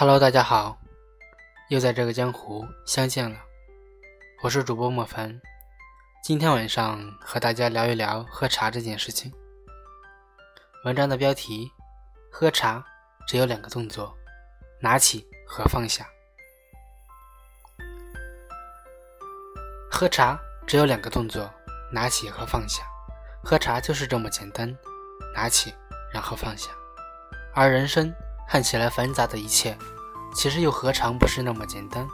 Hello，大家好，又在这个江湖相见了。我是主播莫凡，今天晚上和大家聊一聊喝茶这件事情。文章的标题：喝茶只有两个动作，拿起和放下。喝茶只有两个动作，拿起和放下。喝茶就是这么简单，拿起然后放下。而人生看起来繁杂的一切，其实又何尝不是那么简单？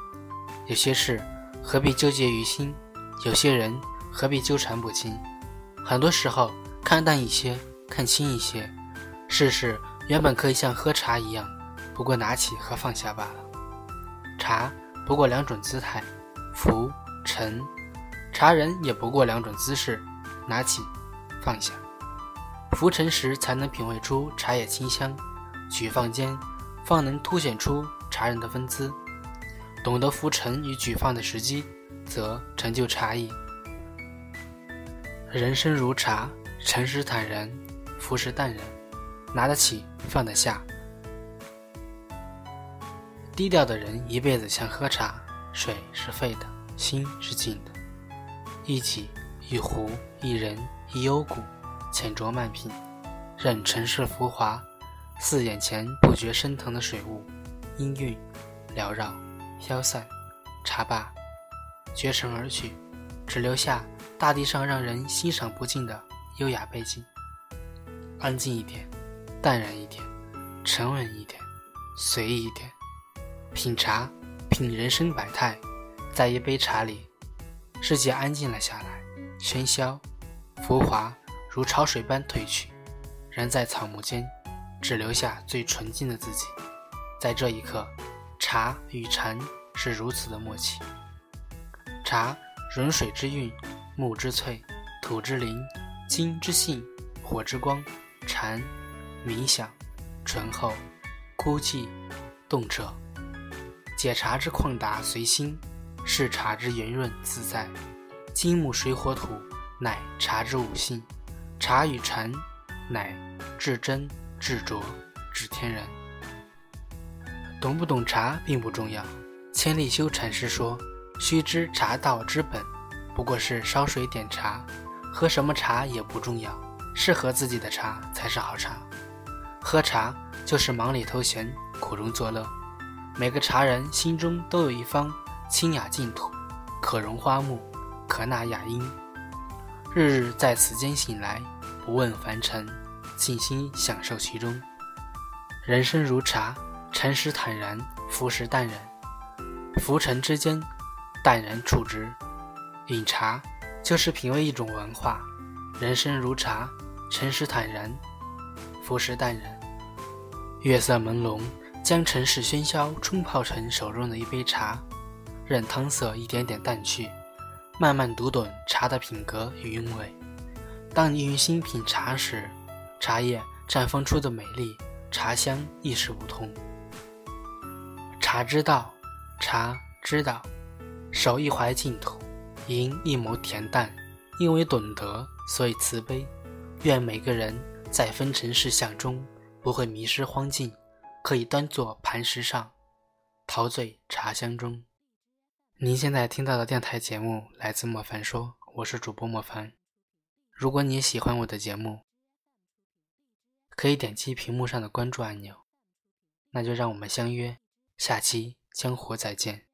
有些事何必纠结于心？有些人何必纠缠不清？很多时候看淡一些，看清一些，世事原本可以像喝茶一样，不过拿起和放下罢了。茶不过两种姿态，浮沉；茶人也不过两种姿势，拿起放下。浮沉时才能品味出茶叶清香，举放间方能凸显出茶人的风姿。懂得浮沉与举放的时机，则成就茶艺。人生如茶，沉时坦然，浮时淡然，拿得起，放得下。低调的人一辈子像喝茶，水是沸的，心是静的。一己一壶一人一幽谷，浅酌慢品，任尘世浮华，似眼前不觉升腾的水雾，氤氲缭绕。消散，茶罢，绝尘而去，只留下大地上让人欣赏不尽的优雅背景。安静一点，淡然一点，沉稳一点，随意一点。品茶，品人生百态，在一杯茶里，世界安静了下来，喧嚣、浮华如潮水般退去，人在草木间，只留下最纯净的自己。在这一刻。茶与禅是如此的默契。茶，润水之韵，木之翠，土之灵，金之性，火之光。禅，冥想，醇厚，孤寂，动彻。解茶之旷达随心，视茶之圆润自在。金木水火土，乃茶之五性。茶与禅，乃至真至浊至天然。懂不懂茶并不重要。千利休禅师说：“须知茶道之本，不过是烧水点茶。喝什么茶也不重要，适合自己的茶才是好茶。喝茶就是忙里偷闲，苦中作乐。每个茶人心中都有一方清雅净土，可容花木，可纳雅音。日日在此间醒来，不问凡尘，静心享受其中。人生如茶。”沉时坦然，浮时淡然，浮沉之间，淡然处之。饮茶就是品味一种文化。人生如茶，沉时坦然，浮时淡然。月色朦胧，将尘世喧嚣冲泡成手中的一杯茶，任汤色一点点淡去，慢慢读懂茶的品格与韵味。当你用心品茶时，茶叶绽放出的美丽，茶香亦是不同。茶之道，茶之道，守一怀净土，吟一眸恬淡。因为懂得，所以慈悲。愿每个人在风尘世相中，不会迷失荒径，可以端坐磐石上，陶醉茶香中。您现在听到的电台节目来自莫凡说，我是主播莫凡。如果你喜欢我的节目，可以点击屏幕上的关注按钮。那就让我们相约。下期江湖再见。